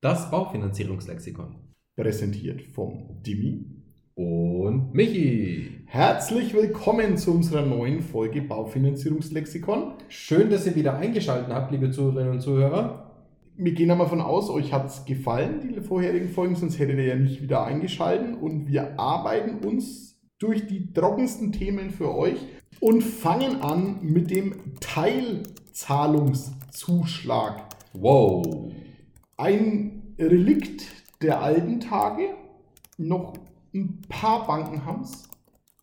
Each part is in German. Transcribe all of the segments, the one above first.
Das Baufinanzierungslexikon. Präsentiert vom Dimi und Michi. Herzlich willkommen zu unserer neuen Folge Baufinanzierungslexikon. Schön, dass ihr wieder eingeschaltet habt, liebe Zuhörerinnen und Zuhörer. Wir gehen einmal von aus, euch hat es gefallen, die vorherigen Folgen, sonst hättet ihr ja nicht wieder eingeschaltet. Und wir arbeiten uns durch die trockensten Themen für euch und fangen an mit dem Teilzahlungszuschlag. Wow. Ein Relikt der alten Tage. Noch ein paar Banken haben es.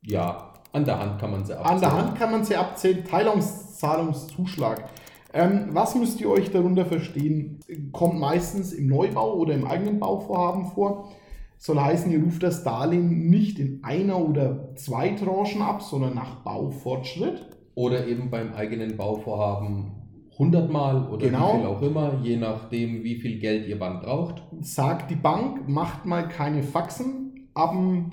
Ja, an der Hand kann man sie abzählen. An der Hand kann man sie abzählen. Teilungszahlungszuschlag. Ähm, was müsst ihr euch darunter verstehen? Kommt meistens im Neubau oder im eigenen Bauvorhaben vor. Soll heißen, ihr ruft das Darlehen nicht in einer oder zwei Tranchen ab, sondern nach Baufortschritt. Oder eben beim eigenen Bauvorhaben 100 Mal oder Genau. wie viel auch immer, je nachdem, wie viel Geld ihr wann braucht. Sagt die Bank, macht mal keine Faxen. Ab dem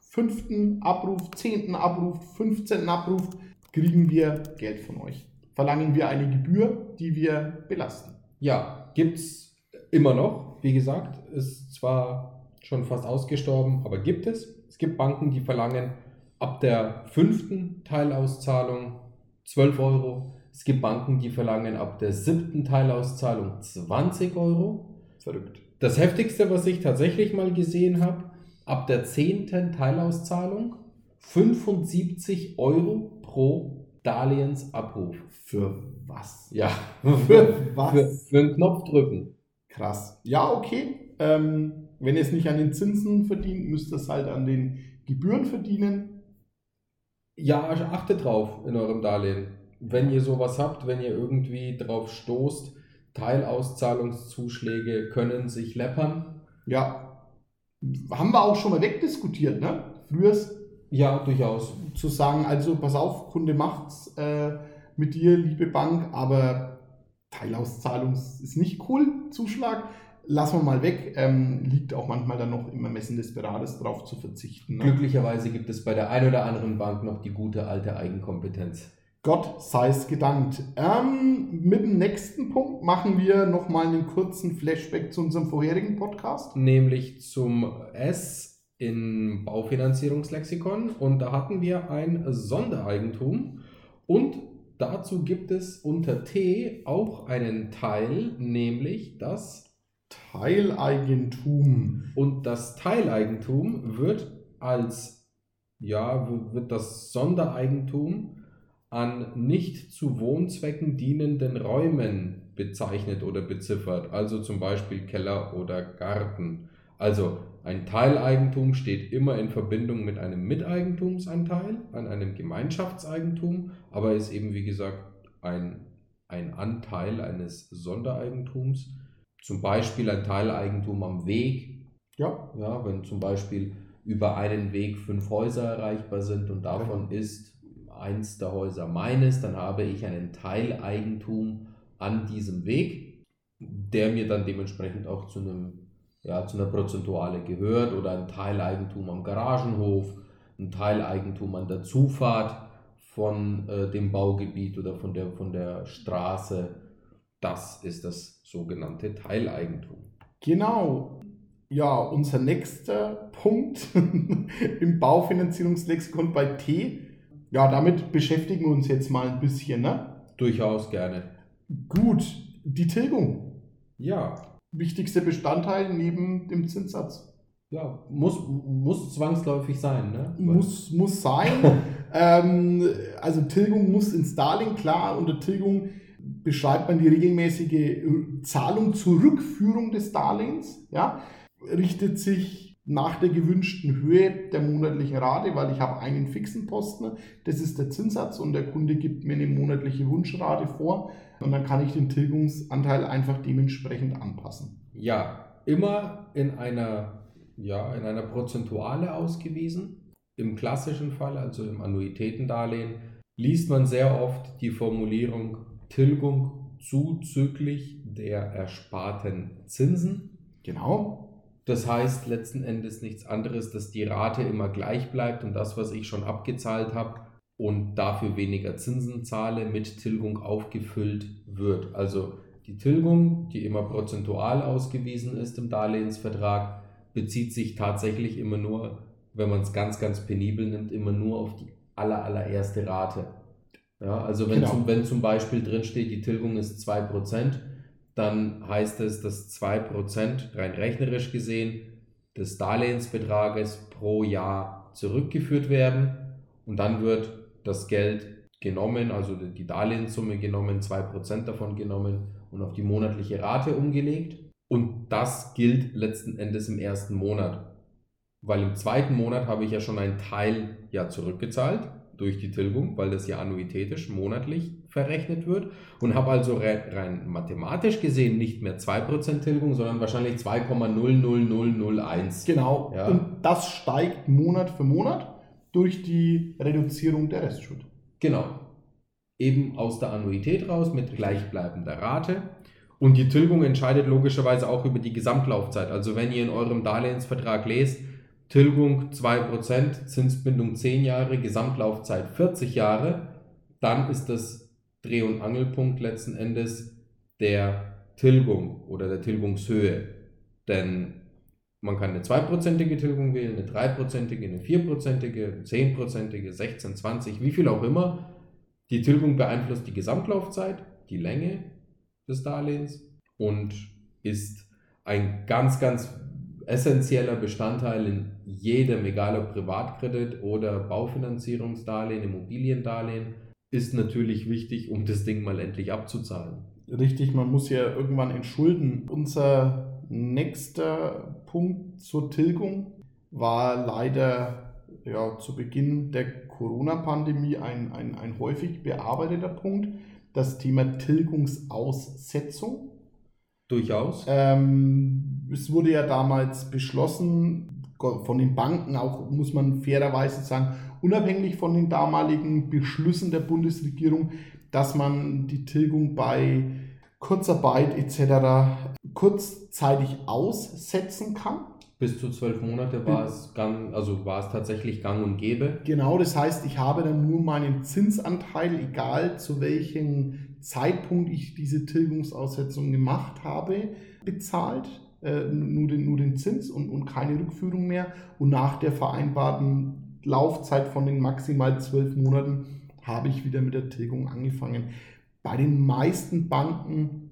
fünften Abruf, zehnten Abruf, 15. Abruf kriegen wir Geld von euch. Verlangen wir eine Gebühr, die wir belasten. Ja, gibt's immer noch. Wie gesagt, ist zwar schon fast ausgestorben, aber gibt es. Es gibt Banken, die verlangen ab der fünften Teilauszahlung 12 Euro. Es gibt Banken, die verlangen ab der siebten Teilauszahlung 20 Euro. Verrückt. Das heftigste, was ich tatsächlich mal gesehen habe, ab der zehnten Teilauszahlung 75 Euro pro Darlehensabruf. Für was? Ja, Für was? Für, für einen Knopf drücken. Krass. Ja, okay. Ähm, wenn ihr es nicht an den Zinsen verdient, müsst ihr es halt an den Gebühren verdienen. Ja, achtet drauf in eurem Darlehen. Wenn ihr sowas habt, wenn ihr irgendwie drauf stoßt, Teilauszahlungszuschläge können sich läppern. Ja. Haben wir auch schon mal wegdiskutiert, ne? Früher Ja, durchaus. zu sagen, also pass auf, Kunde macht's äh, mit dir, liebe Bank, aber Teilauszahlung ist nicht cool, Zuschlag. Lassen wir mal weg. Ähm, liegt auch manchmal dann noch im Ermessen des Beraters drauf zu verzichten. Ne? Glücklicherweise gibt es bei der ein oder anderen Bank noch die gute alte Eigenkompetenz. Gott sei es gedankt. Ähm, mit dem nächsten Punkt machen wir nochmal einen kurzen Flashback zu unserem vorherigen Podcast. Nämlich zum S im Baufinanzierungslexikon. Und da hatten wir ein Sondereigentum. Und dazu gibt es unter T auch einen Teil, nämlich das Teileigentum. Und das Teileigentum wird als, ja, wird das Sondereigentum an nicht zu Wohnzwecken dienenden Räumen bezeichnet oder beziffert, also zum Beispiel Keller oder Garten. Also ein Teileigentum steht immer in Verbindung mit einem Miteigentumsanteil an einem Gemeinschaftseigentum, aber ist eben wie gesagt ein, ein Anteil eines Sondereigentums. Zum Beispiel ein Teileigentum am Weg, Ja, ja, wenn zum Beispiel über einen Weg fünf Häuser erreichbar sind und davon ist eins der Häuser meines, dann habe ich einen Teileigentum an diesem Weg, der mir dann dementsprechend auch zu einem ja, zu einer Prozentuale gehört oder ein Teileigentum am Garagenhof, ein Teileigentum an der Zufahrt von äh, dem Baugebiet oder von der, von der Straße. Das ist das sogenannte Teileigentum. Genau. Ja, unser nächster Punkt im Baufinanzierungslexikon bei T. Ja, damit beschäftigen wir uns jetzt mal ein bisschen. Ne? Durchaus gerne. Gut, die Tilgung. Ja, Wichtigster Bestandteil neben dem Zinssatz. ja, muss, muss zwangsläufig sein, ne? Muss, muss sein. ähm, also Tilgung muss ins Darlehen, klar. Unter Tilgung beschreibt man die regelmäßige Zahlung zur Rückführung des Darlehens. Ja? Richtet sich nach der gewünschten Höhe der monatlichen Rate, weil ich habe einen fixen Posten, das ist der Zinssatz und der Kunde gibt mir eine monatliche Wunschrate vor und dann kann ich den Tilgungsanteil einfach dementsprechend anpassen. Ja, immer in einer, ja, in einer Prozentuale ausgewiesen. Im klassischen Fall, also im Annuitätendarlehen, liest man sehr oft die Formulierung Tilgung zuzüglich der ersparten Zinsen. Genau. Das heißt letzten Endes nichts anderes, dass die Rate immer gleich bleibt und das, was ich schon abgezahlt habe und dafür weniger Zinsen zahle, mit Tilgung aufgefüllt wird. Also Die Tilgung, die immer prozentual ausgewiesen ist im Darlehensvertrag, bezieht sich tatsächlich immer nur, wenn man es ganz, ganz penibel nimmt, immer nur auf die aller, allererste Rate. Ja, also wenn, genau. zum, wenn zum Beispiel drinsteht, die Tilgung ist 2%, dann heißt es, dass 2% rein rechnerisch gesehen des Darlehensbetrages pro Jahr zurückgeführt werden und dann wird das Geld genommen, also die Darlehenssumme genommen, 2% davon genommen und auf die monatliche Rate umgelegt. Und das gilt letzten Endes im ersten Monat. Weil im zweiten Monat habe ich ja schon einen Teil ja zurückgezahlt durch die Tilgung, weil das ja annuitätisch monatlich verrechnet wird und habe also rein mathematisch gesehen nicht mehr 2% Tilgung, sondern wahrscheinlich 2,00001. Genau. Ja. Und das steigt Monat für Monat durch die Reduzierung der Restschuld. Genau. Eben aus der Annuität raus mit gleichbleibender Rate. Und die Tilgung entscheidet logischerweise auch über die Gesamtlaufzeit. Also wenn ihr in eurem Darlehensvertrag lest, Tilgung 2%, Zinsbindung 10 Jahre, Gesamtlaufzeit 40 Jahre, dann ist das Dreh- und Angelpunkt letzten Endes der Tilgung oder der Tilgungshöhe. Denn man kann eine 2%ige Tilgung wählen, eine 3%ige, eine 4%ige, eine 10%ige, 16, 20, wie viel auch immer. Die Tilgung beeinflusst die Gesamtlaufzeit, die Länge des Darlehens und ist ein ganz, ganz essentieller Bestandteil in jedem, egal ob Privatkredit oder Baufinanzierungsdarlehen, Immobiliendarlehen, ist natürlich wichtig, um das Ding mal endlich abzuzahlen. Richtig, man muss ja irgendwann entschulden. Unser nächster Punkt zur Tilgung war leider ja, zu Beginn der Corona-Pandemie ein, ein, ein häufig bearbeiteter Punkt, das Thema Tilgungsaussetzung. Durchaus. Ähm, es wurde ja damals beschlossen, von den Banken auch, muss man fairerweise sagen, unabhängig von den damaligen Beschlüssen der Bundesregierung, dass man die Tilgung bei Kurzarbeit etc. kurzzeitig aussetzen kann. Bis zu zwölf Monate war es gang, also war es tatsächlich gang und gäbe. Genau, das heißt, ich habe dann nur meinen Zinsanteil, egal zu welchem Zeitpunkt ich diese Tilgungsaussetzung gemacht habe, bezahlt. Äh, nur, den, nur den Zins und, und keine Rückführung mehr. Und nach der vereinbarten Laufzeit von den maximal zwölf Monaten habe ich wieder mit der Tilgung angefangen. Bei den meisten Banken,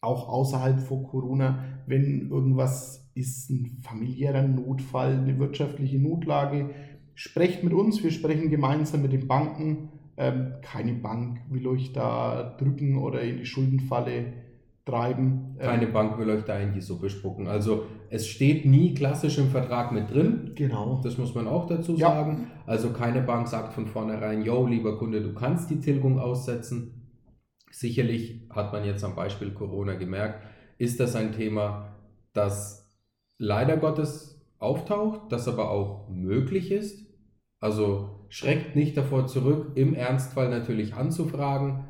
auch außerhalb vor Corona, wenn irgendwas ist, ein familiärer Notfall, eine wirtschaftliche Notlage, sprecht mit uns, wir sprechen gemeinsam mit den Banken ähm, keine Bank will euch da drücken oder in die Schuldenfalle treiben. Ähm, keine ähm, Bank will euch da in die Suppe spucken. Also es steht nie klassisch im Vertrag mit drin. Genau. Das muss man auch dazu ja. sagen. Also keine Bank sagt von vornherein, yo, lieber Kunde, du kannst die Tilgung aussetzen. Sicherlich hat man jetzt am Beispiel Corona gemerkt, ist das ein Thema, das leider Gottes auftaucht, das aber auch möglich ist. Also schreckt nicht davor zurück, im Ernstfall natürlich anzufragen.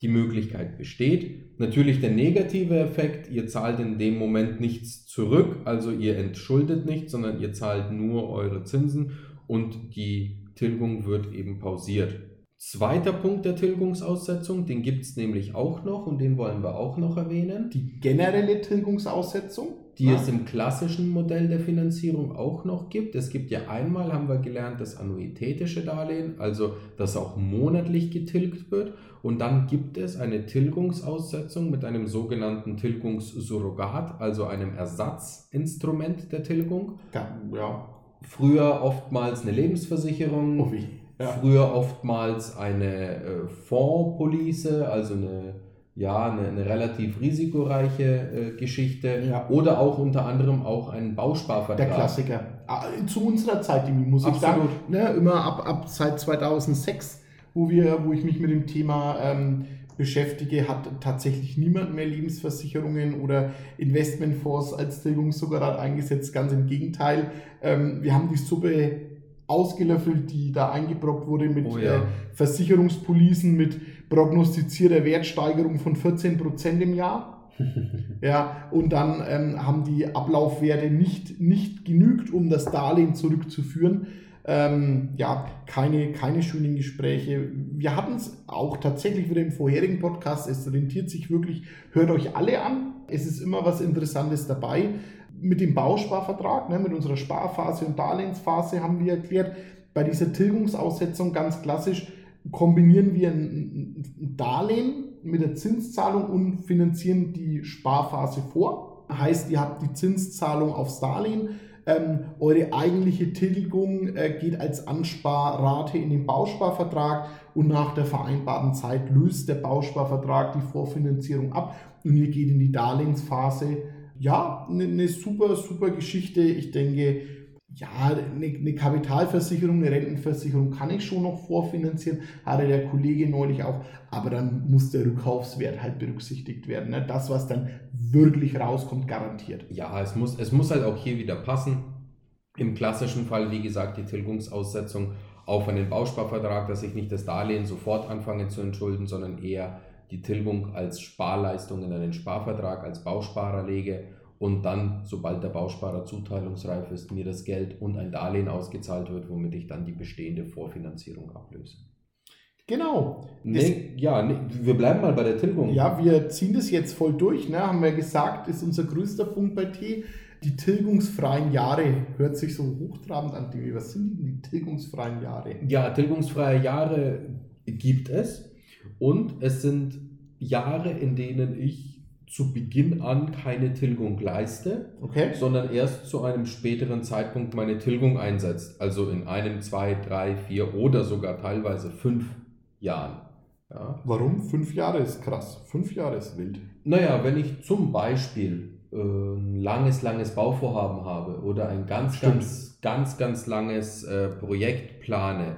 Die Möglichkeit besteht. Natürlich der negative Effekt, ihr zahlt in dem Moment nichts zurück, also ihr entschuldet nicht, sondern ihr zahlt nur eure Zinsen und die Tilgung wird eben pausiert. Zweiter Punkt der Tilgungsaussetzung, den gibt es nämlich auch noch und den wollen wir auch noch erwähnen. Die generelle Tilgungsaussetzung? Die ja. es im klassischen Modell der Finanzierung auch noch gibt. Es gibt ja einmal, haben wir gelernt, das annuitätische Darlehen, also das auch monatlich getilgt wird. Und dann gibt es eine Tilgungsaussetzung mit einem sogenannten Tilgungssurrogat, also einem Ersatzinstrument der Tilgung. Ja. ja. Früher oftmals eine Lebensversicherung. Oh, ja. Früher oftmals eine äh, Fondspolice, also eine ja, eine, eine relativ risikoreiche äh, Geschichte ja. oder auch unter anderem auch ein Bausparvertrag. Der Klassiker. Ah, zu unserer Zeit, muss ich Absolut. sagen. Ne, immer ab, ab seit 2006, wo, wir, wo ich mich mit dem Thema ähm, beschäftige, hat tatsächlich niemand mehr Lebensversicherungen oder Investmentfonds als Tilgungssugarrat eingesetzt. Ganz im Gegenteil. Ähm, wir haben die Suppe ausgelöffelt, die da eingebrockt wurde mit oh ja. äh, Versicherungspolicen, mit prognostizierter Wertsteigerung von 14% im Jahr. ja, und dann ähm, haben die Ablaufwerte nicht, nicht genügt, um das Darlehen zurückzuführen. Ähm, ja, keine, keine schönen Gespräche. Wir hatten es auch tatsächlich wieder im vorherigen Podcast. Es rentiert sich wirklich. Hört euch alle an. Es ist immer was Interessantes dabei. Mit dem Bausparvertrag, ne, mit unserer Sparphase und Darlehensphase haben wir erklärt, bei dieser Tilgungsaussetzung ganz klassisch kombinieren wir ein Darlehen mit der Zinszahlung und finanzieren die Sparphase vor. Heißt, ihr habt die Zinszahlung aufs Darlehen. Ähm, eure eigentliche Tilgung äh, geht als Ansparrate in den Bausparvertrag und nach der vereinbarten Zeit löst der Bausparvertrag die Vorfinanzierung ab und ihr geht in die Darlehensphase. Ja, eine ne super, super Geschichte. Ich denke, ja, eine, eine, Kapitalversicherung, eine Rentenversicherung kann ich schon noch vorfinanzieren, hatte der Kollege neulich auch, aber dann muss der Rückkaufswert halt berücksichtigt werden. Ne? Das, was dann wirklich rauskommt, garantiert. Ja, es muss, es muss halt auch hier wieder passen. Im klassischen Fall, wie gesagt, die Tilgungsaussetzung auf einen Bausparvertrag, dass ich nicht das Darlehen sofort anfange zu entschulden, sondern eher die Tilgung als Sparleistung in einen Sparvertrag, als Bausparer lege und dann, sobald der Bausparer zuteilungsreif ist, mir das Geld und ein Darlehen ausgezahlt wird, womit ich dann die bestehende Vorfinanzierung ablöse. Genau. Nee, ja, nee, wir bleiben mal bei der Tilgung. Ja, wir ziehen das jetzt voll durch, ne? haben wir gesagt, ist unser größter Punkt bei T. Die tilgungsfreien Jahre hört sich so hochtrabend an. Was sind denn die tilgungsfreien Jahre? Ja, tilgungsfreie Jahre gibt es und es sind Jahre, in denen ich zu Beginn an keine Tilgung leiste, okay. sondern erst zu einem späteren Zeitpunkt meine Tilgung einsetzt. Also in einem, zwei, drei, vier oder sogar teilweise fünf Jahren. Ja. Warum? Fünf Jahre ist krass. Fünf Jahre ist wild. Naja, wenn ich zum Beispiel äh, ein langes, langes Bauvorhaben habe oder ein ganz, Stimmt. ganz, ganz, ganz langes äh, Projekt plane,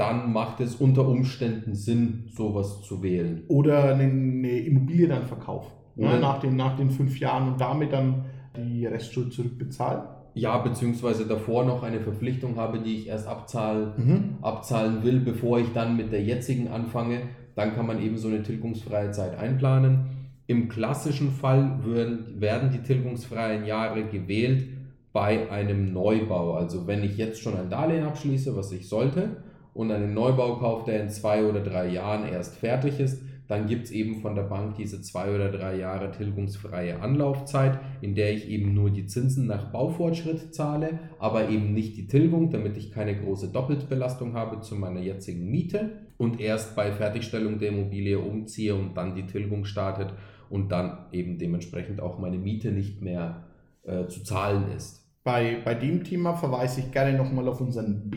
dann macht es unter Umständen Sinn, sowas zu wählen. Oder eine, eine Immobilie dann verkaufen. Ne, nach, den, nach den fünf Jahren und damit dann die Restschuld zurückbezahlen. Ja, beziehungsweise davor noch eine Verpflichtung habe, die ich erst abzahl, mhm. abzahlen will, bevor ich dann mit der jetzigen anfange. Dann kann man eben so eine tilgungsfreie Zeit einplanen. Im klassischen Fall werden, werden die tilgungsfreien Jahre gewählt bei einem Neubau. Also wenn ich jetzt schon ein Darlehen abschließe, was ich sollte, und einen Neubau kaufe, der in zwei oder drei Jahren erst fertig ist, dann gibt es eben von der Bank diese zwei oder drei Jahre tilgungsfreie Anlaufzeit, in der ich eben nur die Zinsen nach Baufortschritt zahle, aber eben nicht die Tilgung, damit ich keine große Doppelbelastung habe zu meiner jetzigen Miete. Und erst bei Fertigstellung der Immobilie umziehe und dann die Tilgung startet und dann eben dementsprechend auch meine Miete nicht mehr äh, zu zahlen ist. Bei, bei dem Thema verweise ich gerne nochmal auf unseren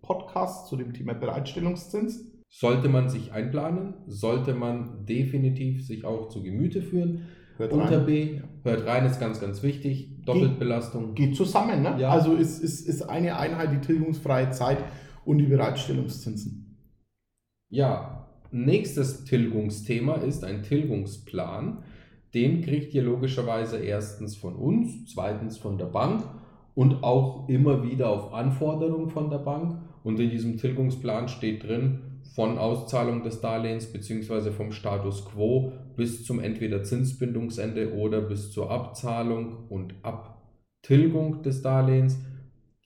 B-Podcast zu dem Thema Bereitstellungszins sollte man sich einplanen, sollte man definitiv sich auch zu Gemüte führen. Hört Unter rein. B, hört rein, ist ganz, ganz wichtig. Doppelbelastung. Geht, geht zusammen, ne? Ja. Also ist, ist, ist eine Einheit die tilgungsfreie Zeit und die Bereitstellungszinsen. Ja, nächstes Tilgungsthema ist ein Tilgungsplan. Den kriegt ihr logischerweise erstens von uns, zweitens von der Bank und auch immer wieder auf Anforderung von der Bank. Und in diesem Tilgungsplan steht drin, von Auszahlung des Darlehens bzw. vom Status quo bis zum entweder Zinsbindungsende oder bis zur Abzahlung und Abtilgung des Darlehens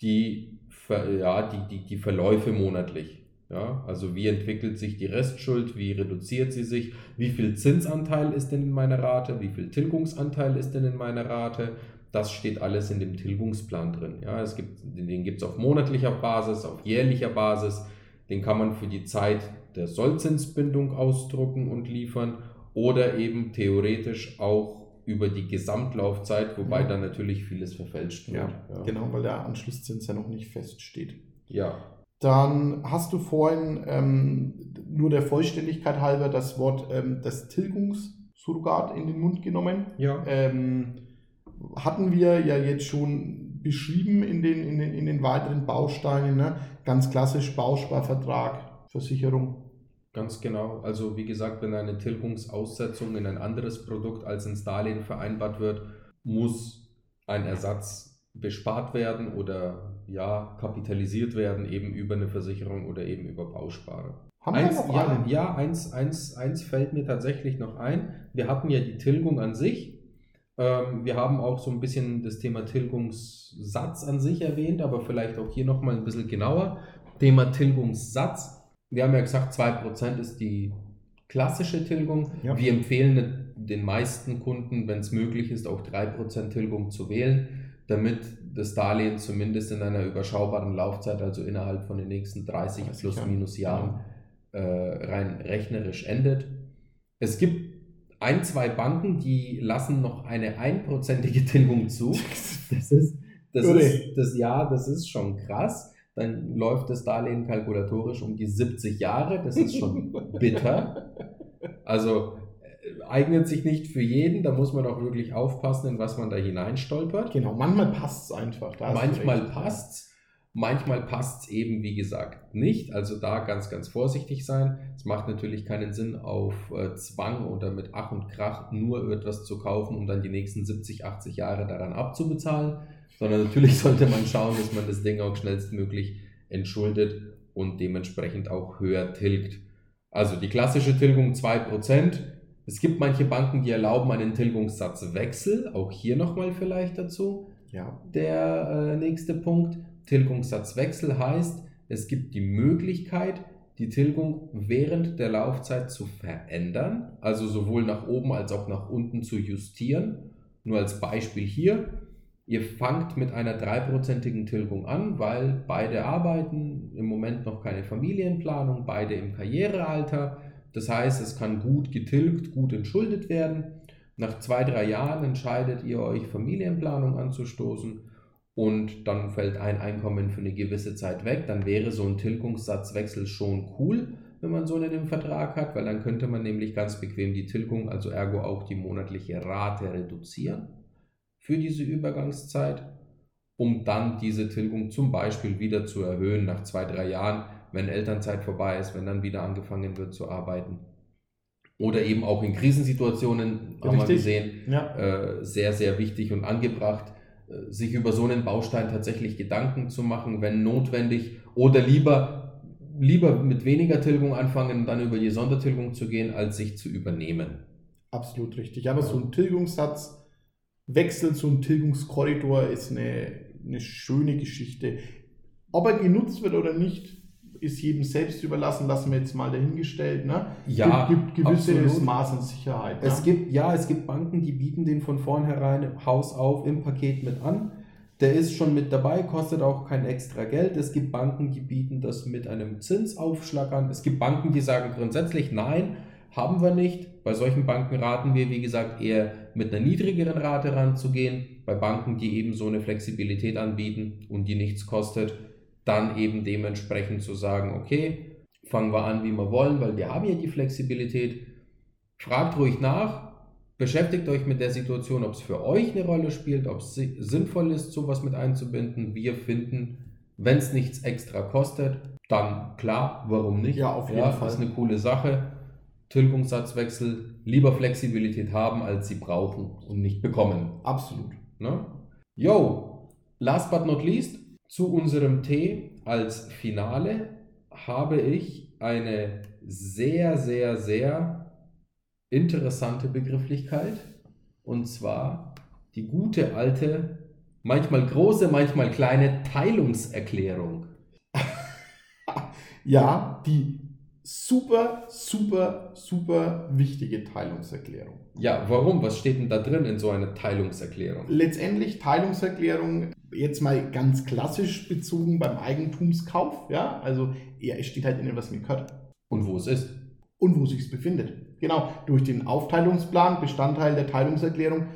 die, ja, die, die, die Verläufe monatlich. Ja, also wie entwickelt sich die Restschuld, wie reduziert sie sich, wie viel Zinsanteil ist denn in meiner Rate, wie viel Tilgungsanteil ist denn in meiner Rate, das steht alles in dem Tilgungsplan drin. Ja, es gibt, den gibt es auf monatlicher Basis, auf jährlicher Basis. Den kann man für die Zeit der Sollzinsbindung ausdrucken und liefern oder eben theoretisch auch über die Gesamtlaufzeit, wobei ja. dann natürlich vieles verfälscht wird. Ja, ja, genau, weil der Anschlusszins ja noch nicht feststeht. Ja. Dann hast du vorhin ähm, nur der Vollständigkeit halber das Wort ähm, das Tilgungssurrogat in den Mund genommen. Ja. Ähm, hatten wir ja jetzt schon beschrieben in den, in den, in den weiteren Bausteinen. Ne? Ganz klassisch Bausparvertrag, Versicherung. Ganz genau. Also wie gesagt, wenn eine Tilgungsaussetzung in ein anderes Produkt als ins Darlehen vereinbart wird, muss ein Ersatz bespart werden oder ja, kapitalisiert werden, eben über eine Versicherung oder eben über Bausparer. Haben eins, wir noch ja, einen? ja eins, eins, eins fällt mir tatsächlich noch ein. Wir hatten ja die Tilgung an sich wir haben auch so ein bisschen das Thema Tilgungssatz an sich erwähnt, aber vielleicht auch hier nochmal ein bisschen genauer. Thema Tilgungssatz. Wir haben ja gesagt, 2% ist die klassische Tilgung. Ja. Wir empfehlen den meisten Kunden, wenn es möglich ist, auch 3% Tilgung zu wählen, damit das Darlehen zumindest in einer überschaubaren Laufzeit, also innerhalb von den nächsten 30 30 plus minus Jahren, äh, rein rechnerisch endet. Es gibt ein, zwei Banken, die lassen noch eine einprozentige Tilgung zu. Das ist, das ist das ja, das ist schon krass. Dann läuft das Darlehen kalkulatorisch um die 70 Jahre. Das ist schon bitter. Also äh, eignet sich nicht für jeden. Da muss man auch wirklich aufpassen, in was man da hineinstolpert. Genau, manchmal passt es einfach. Manchmal recht. passt's. Manchmal passt es eben, wie gesagt, nicht. Also da ganz, ganz vorsichtig sein. Es macht natürlich keinen Sinn, auf äh, Zwang oder mit Ach und Krach nur etwas zu kaufen, um dann die nächsten 70, 80 Jahre daran abzubezahlen. Sondern natürlich sollte man schauen, dass man das Ding auch schnellstmöglich entschuldet und dementsprechend auch höher tilgt. Also die klassische Tilgung 2%. Es gibt manche Banken, die erlauben einen Tilgungssatzwechsel. Auch hier nochmal vielleicht dazu Ja, der äh, nächste Punkt. Tilgungssatzwechsel heißt, es gibt die Möglichkeit, die Tilgung während der Laufzeit zu verändern, also sowohl nach oben als auch nach unten zu justieren. Nur als Beispiel hier, ihr fangt mit einer dreiprozentigen Tilgung an, weil beide arbeiten, im Moment noch keine Familienplanung, beide im Karrierealter. Das heißt, es kann gut getilgt, gut entschuldet werden. Nach zwei, drei Jahren entscheidet ihr euch, Familienplanung anzustoßen und dann fällt ein Einkommen für eine gewisse Zeit weg. Dann wäre so ein Tilgungssatzwechsel schon cool, wenn man so einen im Vertrag hat, weil dann könnte man nämlich ganz bequem die Tilgung, also ergo auch die monatliche Rate reduzieren für diese Übergangszeit, um dann diese Tilgung zum Beispiel wieder zu erhöhen nach zwei, drei Jahren, wenn Elternzeit vorbei ist, wenn dann wieder angefangen wird zu arbeiten. Oder eben auch in Krisensituationen, haben wir Richtig. gesehen, ja. äh, sehr, sehr wichtig und angebracht, sich über so einen Baustein tatsächlich Gedanken zu machen, wenn notwendig, oder lieber, lieber mit weniger Tilgung anfangen und dann über die Sondertilgung zu gehen, als sich zu übernehmen. Absolut richtig. Aber so ein Tilgungssatz, Wechsel zu einem Tilgungskorridor ist eine, eine schöne Geschichte. Ob er genutzt wird oder nicht, ist jedem selbst überlassen, lassen wir jetzt mal dahingestellt. Ne? Ja, gibt, gibt gewisses absolut. Maß an Sicherheit. Es ne? gibt, ja, es gibt Banken, die bieten den von vornherein im Haus auf im Paket mit an. Der ist schon mit dabei, kostet auch kein extra Geld. Es gibt Banken, die bieten das mit einem Zinsaufschlag an. Es gibt Banken, die sagen grundsätzlich, nein, haben wir nicht. Bei solchen Banken raten wir, wie gesagt, eher mit einer niedrigeren Rate ranzugehen. Bei Banken, die eben so eine Flexibilität anbieten und die nichts kostet, dann eben dementsprechend zu sagen, okay, fangen wir an, wie wir wollen, weil wir haben ja die Flexibilität. Fragt ruhig nach, beschäftigt euch mit der Situation, ob es für euch eine Rolle spielt, ob es si- sinnvoll ist, sowas mit einzubinden. Wir finden, wenn es nichts extra kostet, dann klar, warum nicht? Ja, auf jeden Fall. ist eine coole Sache. Tilgungssatzwechsel, lieber Flexibilität haben, als sie brauchen und nicht bekommen. Absolut. Ne? Yo, last but not least, zu unserem Tee als Finale habe ich eine sehr, sehr, sehr interessante Begrifflichkeit. Und zwar die gute alte, manchmal große, manchmal kleine Teilungserklärung. Ja, die super, super, super wichtige Teilungserklärung. Ja, warum? Was steht denn da drin in so einer Teilungserklärung? Letztendlich Teilungserklärung jetzt mal ganz klassisch bezogen beim Eigentumskauf. Ja, also ja, es steht halt in was mir gehört Und wo es ist? und wo sich befindet. Genau, durch den Aufteilungsplan, Bestandteil der Teilungserklärung.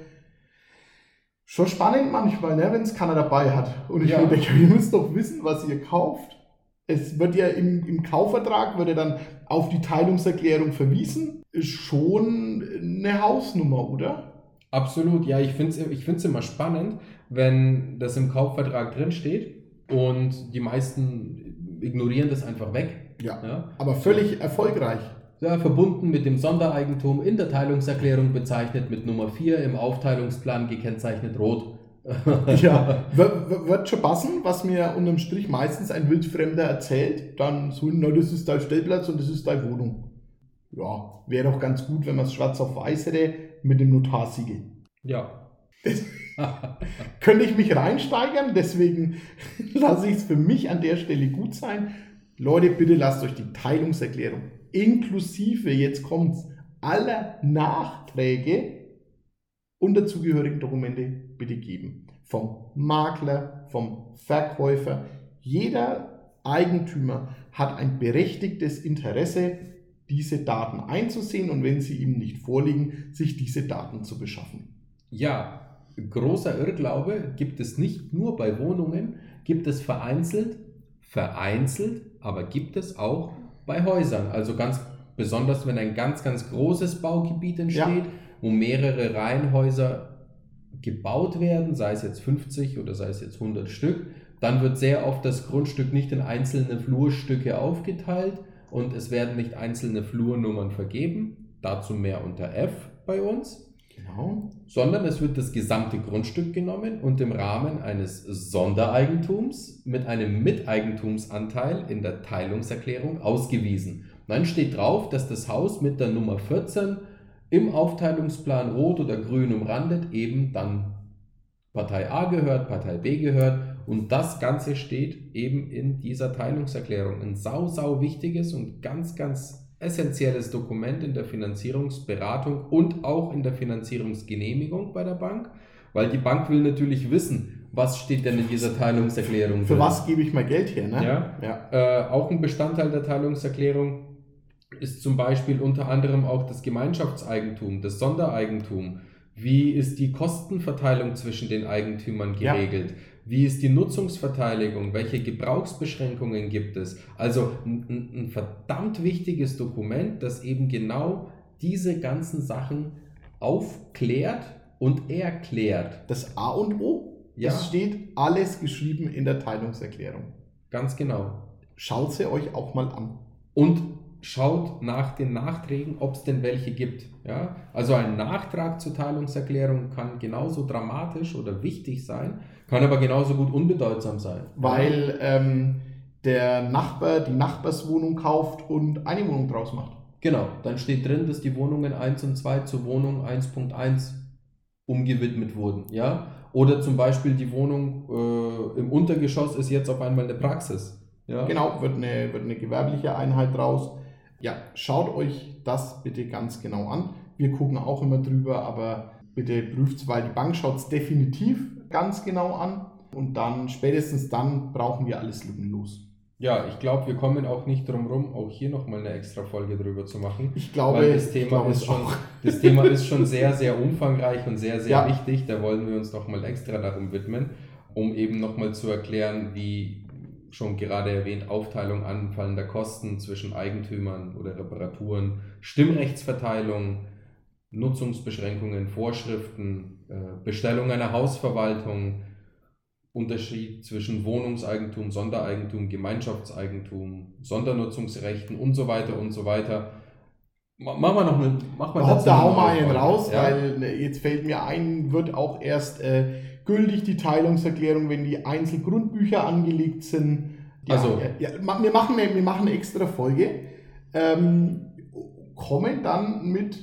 Schon spannend manchmal, ne, wenn es keiner dabei hat. Und ich Ja. denke, ihr müsst doch wissen, was ihr kauft. Es wird ja im, im Kaufvertrag wird ja dann auf die Teilungserklärung verwiesen. Ist schon eine Hausnummer, oder? Absolut, ja, ich finde es ich find's immer spannend, wenn das im Kaufvertrag drin steht und die meisten ignorieren das einfach weg. Ja. Ja? Aber völlig erfolgreich. Ja, verbunden mit dem Sondereigentum in der Teilungserklärung bezeichnet mit Nummer 4, im Aufteilungsplan gekennzeichnet rot. Ja, wird, schon passen, was mir unterm Strich meistens ein Wildfremder erzählt, dann so, na, das ist dein Stellplatz und das ist deine Wohnung. Ja, wäre doch ganz gut, wenn man es schwarz auf weiß hätte mit dem Notarsiegel. Ja, könnte ich mich reinsteigern, deswegen lasse ich es für mich an der Stelle gut sein. Leute, bitte lasst euch die Teilungserklärung inklusive, jetzt kommt's, aller Nachträge und dazugehörigen Dokumente bitte geben. Vom Makler, vom Verkäufer. Jeder Eigentümer hat ein berechtigtes Interesse, diese Daten einzusehen und wenn sie ihm nicht vorliegen, sich diese Daten zu beschaffen. Ja, großer Irrglaube gibt es nicht nur bei Wohnungen, gibt es vereinzelt, vereinzelt, aber gibt es auch bei Häusern. Also ganz besonders, wenn ein ganz, ganz großes Baugebiet entsteht, ja. wo mehrere Reihenhäuser gebaut werden, sei es jetzt 50 oder sei es jetzt 100 Stück, dann wird sehr oft das Grundstück nicht in einzelne Flurstücke aufgeteilt und es werden nicht einzelne Flurnummern vergeben. Dazu mehr unter F bei uns. Genau. Sondern es wird das gesamte Grundstück genommen und im Rahmen eines Sondereigentums mit einem Miteigentumsanteil in der Teilungserklärung ausgewiesen. dann steht drauf, dass das Haus mit der Nummer 14 im Aufteilungsplan rot oder grün umrandet eben dann Partei A gehört, Partei B gehört und das Ganze steht eben in dieser Teilungserklärung. Ein sau, sau wichtiges und ganz, ganz essentielles Dokument in der Finanzierungsberatung und auch in der Finanzierungsgenehmigung bei der Bank, weil die Bank will natürlich wissen, was steht denn in dieser Teilungserklärung. Für drin. was gebe ich mal Geld her? Ne? Ja. ja. Äh, auch ein Bestandteil der Teilungserklärung ist zum Beispiel unter anderem auch das Gemeinschaftseigentum, das Sondereigentum. Wie ist die Kostenverteilung zwischen den Eigentümern geregelt? Ja. Wie ist die Nutzungsverteidigung? Welche Gebrauchsbeschränkungen gibt es? Also ein, ein, verdammt wichtiges Dokument, das eben genau diese ganzen Sachen aufklärt und erklärt. Das A und O, ja. es steht alles geschrieben in der Teilungserklärung. Ganz genau. Schaut sie euch auch mal an. Und schaut nach den Nachträgen, ob es denn welche gibt. Ja? Also ein Nachtrag zur Teilungserklärung kann genauso dramatisch oder wichtig sein, kann aber genauso gut unbedeutsam sein. Weil ähm, der Nachbar die Nachbarswohnung kauft und eine Wohnung draus macht. Genau, dann steht drin, dass die Wohnungen 1 und 2 zur Wohnung 1.1 umgewidmet wurden. Ja? Oder zum Beispiel die Wohnung äh, im Untergeschoss ist jetzt auf einmal eine Praxis. Ja? Genau, wird eine, wird eine gewerbliche Einheit draus ja, schaut euch das bitte ganz genau an. Wir gucken auch immer drüber, aber bitte prüft es, weil die Bank schaut es definitiv ganz genau an und dann spätestens dann brauchen wir alles lückenlos. Ja, ich glaube, wir kommen auch nicht drum rum, auch hier nochmal eine extra Folge drüber zu machen. Ich glaube, weil das Thema, glaube ist, schon, das Thema ist schon sehr, sehr umfangreich und sehr, sehr ja. wichtig. Da wollen wir uns nochmal extra darum widmen, um eben nochmal zu erklären, wie schon gerade erwähnt, Aufteilung anfallender Kosten zwischen Eigentümern oder Reparaturen, Stimmrechtsverteilung, Nutzungsbeschränkungen, Vorschriften, äh, Bestellung einer Hausverwaltung, Unterschied zwischen Wohnungseigentum, Sondereigentum, Gemeinschaftseigentum, Sondernutzungsrechten und so weiter und so weiter. Machen wir noch eine. Mach mal da hau mal einen raus, ja? weil ne, jetzt fällt mir ein, wird auch erst äh, gültig die Teilungserklärung, wenn die Einzelgrundbücher angelegt sind. Ja, also, ja, ja, wir, machen eine, wir machen eine extra Folge. Ähm, kommen dann mit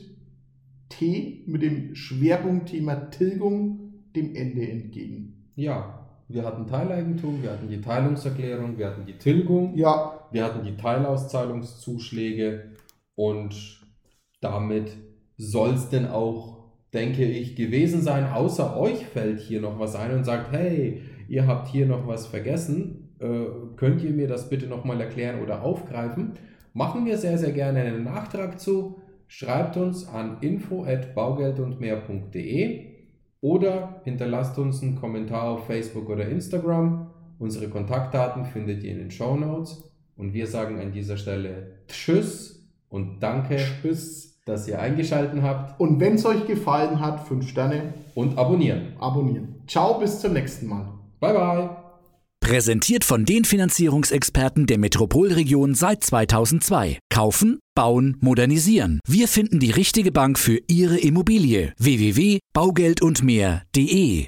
T, mit dem Schwerpunktthema Tilgung, dem Ende entgegen. Ja, wir hatten Teileigentum, wir hatten die Teilungserklärung, wir hatten die Tilgung, ja. wir hatten die Teilauszahlungszuschläge und damit soll es denn auch denke ich, gewesen sein. Außer euch fällt hier noch was ein und sagt, hey, ihr habt hier noch was vergessen. Äh, könnt ihr mir das bitte nochmal erklären oder aufgreifen? Machen wir sehr, sehr gerne einen Nachtrag zu. Schreibt uns an info@baugeldundmehr.de oder hinterlasst uns einen Kommentar auf Facebook oder Instagram. Unsere Kontaktdaten findet ihr in den Show Notes. Und wir sagen an dieser Stelle Tschüss und danke. Tschüss dass ihr eingeschaltet habt. Und wenn es euch gefallen hat, 5 Sterne. Und abonnieren. Abonnieren. Ciao, bis zum nächsten Mal. Bye, bye. Präsentiert von den Finanzierungsexperten der Metropolregion seit 2002. Kaufen, bauen, modernisieren. Wir finden die richtige Bank für Ihre Immobilie. www.baugeldundmehr.de